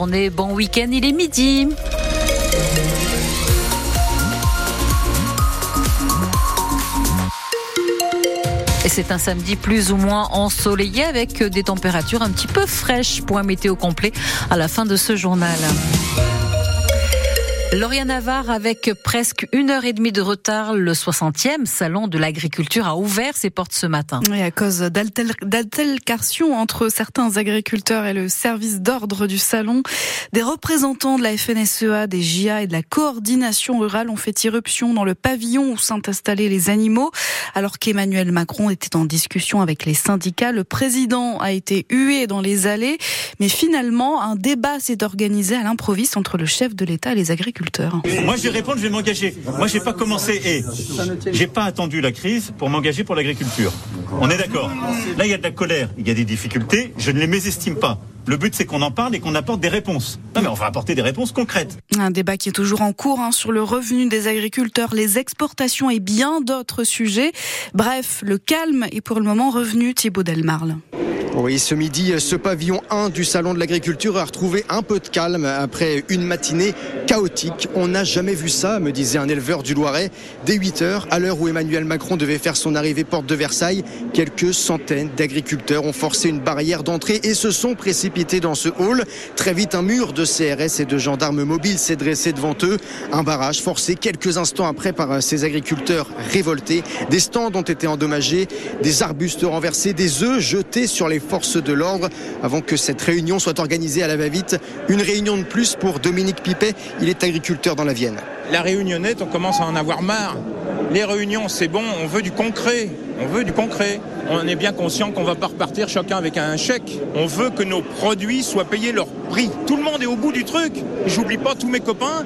On est bon week-end, il est midi. Et c'est un samedi plus ou moins ensoleillé avec des températures un petit peu fraîches. Point météo complet à la fin de ce journal. Lauriane Navarre, avec presque une heure et demie de retard, le 60e salon de l'agriculture a ouvert ses portes ce matin. Et à cause d'altercations entre certains agriculteurs et le service d'ordre du salon, des représentants de la FNSEA, des JA et de la coordination rurale ont fait irruption dans le pavillon où sont installés les animaux. Alors qu'Emmanuel Macron était en discussion avec les syndicats, le président a été hué dans les allées. Mais finalement, un débat s'est organisé à l'improviste entre le chef de l'État et les agriculteurs. Moi, je vais répondre, je vais m'engager. Moi, j'ai pas commencé et j'ai pas attendu la crise pour m'engager pour l'agriculture. On est d'accord. Là, il y a de la colère, il y a des difficultés. Je ne les mésestime pas. Le but, c'est qu'on en parle et qu'on apporte des réponses. Non, mais on va apporter des réponses concrètes. Un débat qui est toujours en cours hein, sur le revenu des agriculteurs, les exportations et bien d'autres sujets. Bref, le calme est pour le moment revenu, Thibaut Delmarle. Oui, ce midi, ce pavillon 1 du Salon de l'Agriculture a retrouvé un peu de calme après une matinée chaotique. On n'a jamais vu ça, me disait un éleveur du Loiret. Dès 8 heures, à l'heure où Emmanuel Macron devait faire son arrivée porte de Versailles, quelques centaines d'agriculteurs ont forcé une barrière d'entrée et se sont précipités dans ce hall. Très vite, un mur de CRS et de gendarmes mobiles s'est dressé devant eux. Un barrage forcé quelques instants après par ces agriculteurs révoltés. Des stands ont été endommagés, des arbustes renversés, des œufs jetés sur les forces de l'ordre avant que cette réunion soit organisée à la va-vite. Une réunion de plus pour Dominique Pipet, il est agriculteur dans la Vienne. La réunionnette, on commence à en avoir marre. Les réunions, c'est bon, on veut du concret. On veut du concret. On est bien conscient qu'on ne va pas repartir chacun avec un chèque. On veut que nos produits soient payés leur prix. Tout le monde est au bout du truc. J'oublie pas tous mes copains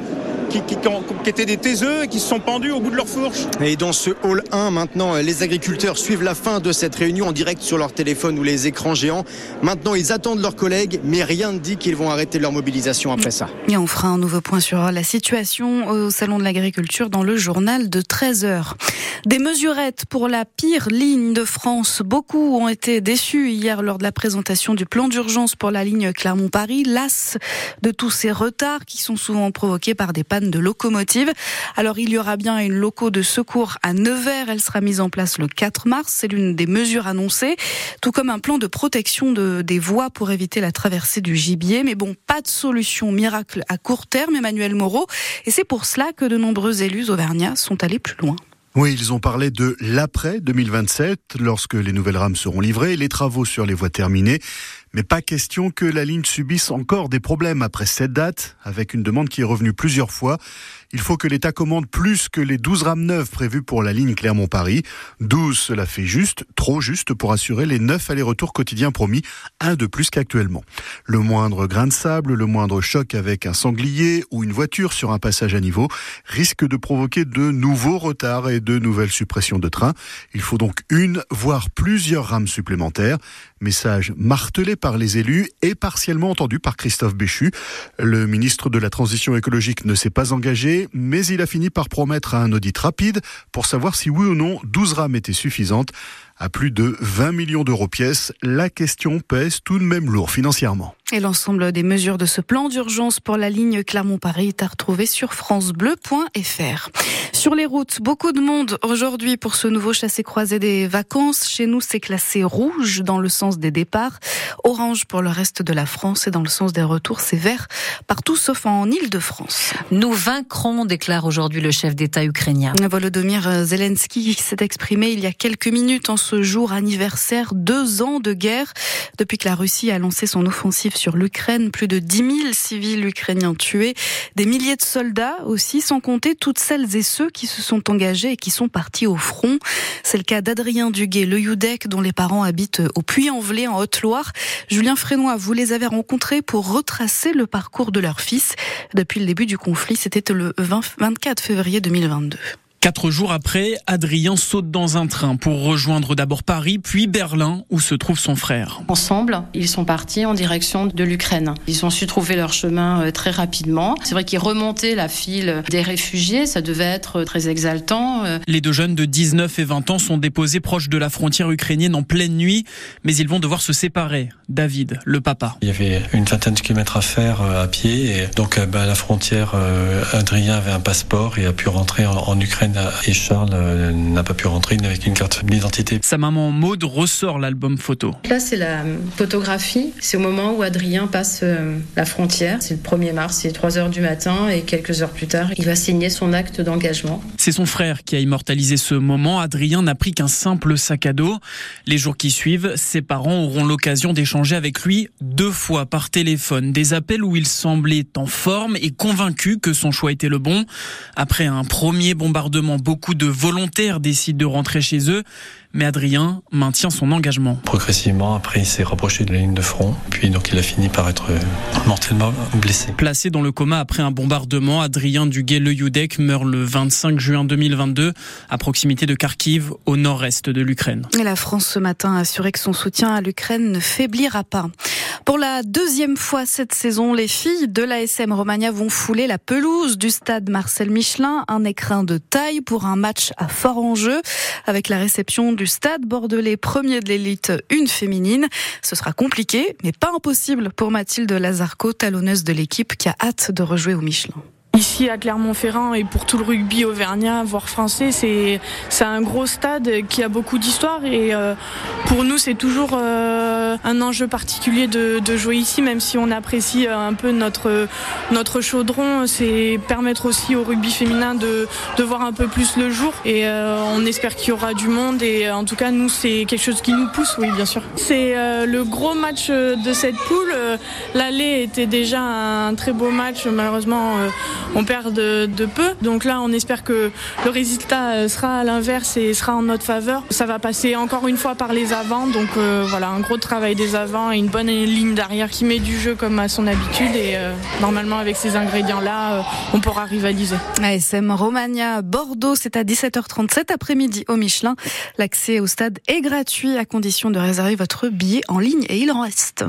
qui, qui, qui, étaient des taiseux et qui se sont pendus au bout de leur fourche. Et dans ce hall 1, maintenant, les agriculteurs suivent la fin de cette réunion en direct sur leur téléphone ou les écrans géants. Maintenant, ils attendent leurs collègues, mais rien ne dit qu'ils vont arrêter leur mobilisation après ça. Et on fera un nouveau point sur la situation au Salon de l'Agriculture dans le journal de 13h. Des mesurettes pour la pire ligne de France. Beaucoup ont été déçus hier lors de la présentation du plan d'urgence pour la ligne Clermont-Paris, las de tous ces retards qui sont souvent provoqués par des pannes de locomotives. Alors il y aura bien une loco de secours à Nevers. Elle sera mise en place le 4 mars. C'est l'une des mesures annoncées, tout comme un plan de protection de, des voies pour éviter la traversée du gibier. Mais bon, pas de solution miracle à court terme, Emmanuel Moreau. Et c'est pour cela que de nombreux élus auvergnats sont allés plus loin. Oui, ils ont parlé de l'après 2027, lorsque les nouvelles rames seront livrées, les travaux sur les voies terminés. Mais pas question que la ligne subisse encore des problèmes après cette date, avec une demande qui est revenue plusieurs fois. Il faut que l'État commande plus que les 12 rames neuves prévues pour la ligne Clermont-Paris. 12, cela fait juste, trop juste pour assurer les 9 allers-retours quotidiens promis, un de plus qu'actuellement. Le moindre grain de sable, le moindre choc avec un sanglier ou une voiture sur un passage à niveau risque de provoquer de nouveaux retards et de nouvelles suppressions de trains. Il faut donc une, voire plusieurs rames supplémentaires. Message martelé par les élus et partiellement entendu par Christophe Béchu. Le ministre de la Transition écologique ne s'est pas engagé, mais il a fini par promettre un audit rapide pour savoir si oui ou non 12 rames étaient suffisantes. À plus de 20 millions d'euros pièce, la question pèse tout de même lourd financièrement. Et l'ensemble des mesures de ce plan d'urgence pour la ligne Clermont-Paris est à retrouver sur francebleu.fr. Sur les routes, beaucoup de monde aujourd'hui pour ce nouveau chassé-croisé des vacances. Chez nous, c'est classé rouge dans le sens des départs, orange pour le reste de la France et dans le sens des retours, c'est vert partout sauf en Île-de-France. Nous vaincrons, déclare aujourd'hui le chef d'État ukrainien. Volodymyr Zelensky s'est exprimé il y a quelques minutes en ce jour anniversaire, deux ans de guerre depuis que la Russie a lancé son offensive sur l'Ukraine. Plus de 10 000 civils ukrainiens tués, des milliers de soldats aussi, sans compter toutes celles et ceux qui se sont engagés et qui sont partis au front. C'est le cas d'Adrien Duguet, le Youdec, dont les parents habitent au Puy-en-Velay, en Haute-Loire. Julien Frénois, vous les avez rencontrés pour retracer le parcours de leur fils. Depuis le début du conflit, c'était le 20, 24 février 2022. Quatre jours après, Adrien saute dans un train pour rejoindre d'abord Paris, puis Berlin, où se trouve son frère. Ensemble, ils sont partis en direction de l'Ukraine. Ils ont su trouver leur chemin euh, très rapidement. C'est vrai qu'ils remontaient la file des réfugiés, ça devait être très exaltant. Euh. Les deux jeunes de 19 et 20 ans sont déposés proches de la frontière ukrainienne en pleine nuit, mais ils vont devoir se séparer. David, le papa. Il y avait une vingtaine de kilomètres à faire euh, à pied, et donc bah, à la frontière, Adrien avait un passeport et a pu rentrer en, Ukraine, et Charles n'a pas pu rentrer avec une carte d'identité. Sa maman Maude ressort l'album photo. Là, c'est la photographie. C'est au moment où Adrien passe la frontière. C'est le 1er mars, c'est 3 heures du matin, et quelques heures plus tard, il va signer son acte d'engagement. C'est son frère qui a immortalisé ce moment. Adrien n'a pris qu'un simple sac à dos. Les jours qui suivent, ses parents auront l'occasion d'échanger avec lui deux fois par téléphone. Des appels où il semblait en forme et convaincu que son choix était le bon. Après un premier bombardement, beaucoup de volontaires décident de rentrer chez eux mais Adrien maintient son engagement. Progressivement, après, il s'est rapproché de la ligne de front, puis donc il a fini par être euh, mortellement blessé. Placé dans le coma après un bombardement, Adrien Duguay-Le meurt le 25 juin 2022 à proximité de Kharkiv, au nord-est de l'Ukraine. Et la France ce matin a assuré que son soutien à l'Ukraine ne faiblira pas. Pour la deuxième fois cette saison, les filles de l'ASM Romagna vont fouler la pelouse du stade Marcel Michelin, un écrin de taille pour un match à fort enjeu avec la réception du stade bordelais premier de l'élite, une féminine. Ce sera compliqué, mais pas impossible pour Mathilde Lazarco, talonneuse de l'équipe qui a hâte de rejouer au Michelin. Ici à Clermont-Ferrand et pour tout le rugby auvergnat, voire français, c'est un gros stade qui a beaucoup d'histoire et euh, pour nous c'est toujours euh, un enjeu particulier de, jouer ici, même si on apprécie un peu notre notre chaudron, c'est permettre aussi au rugby féminin de, de voir un peu plus le jour et euh, on espère qu'il y aura du monde et en tout cas nous c'est quelque chose qui nous pousse, oui bien sûr. C'est le gros match de cette poule. L'aller était déjà un très beau match, malheureusement on perd de, peu. Donc là, on espère que le résultat euh, sera à l'inverse et sera en notre faveur. Ça va passer encore une fois par les avants. Donc euh, voilà, un gros travail des avants et une bonne ligne d'arrière qui met du jeu comme à son habitude. Et euh, normalement, avec ces ingrédients-là, on pourra rivaliser. ASM Romagna Bordeaux, c'est à 17h37 après-midi au Michelin. L'accès au stade est gratuit à condition de réserver votre billet en ligne et il en reste.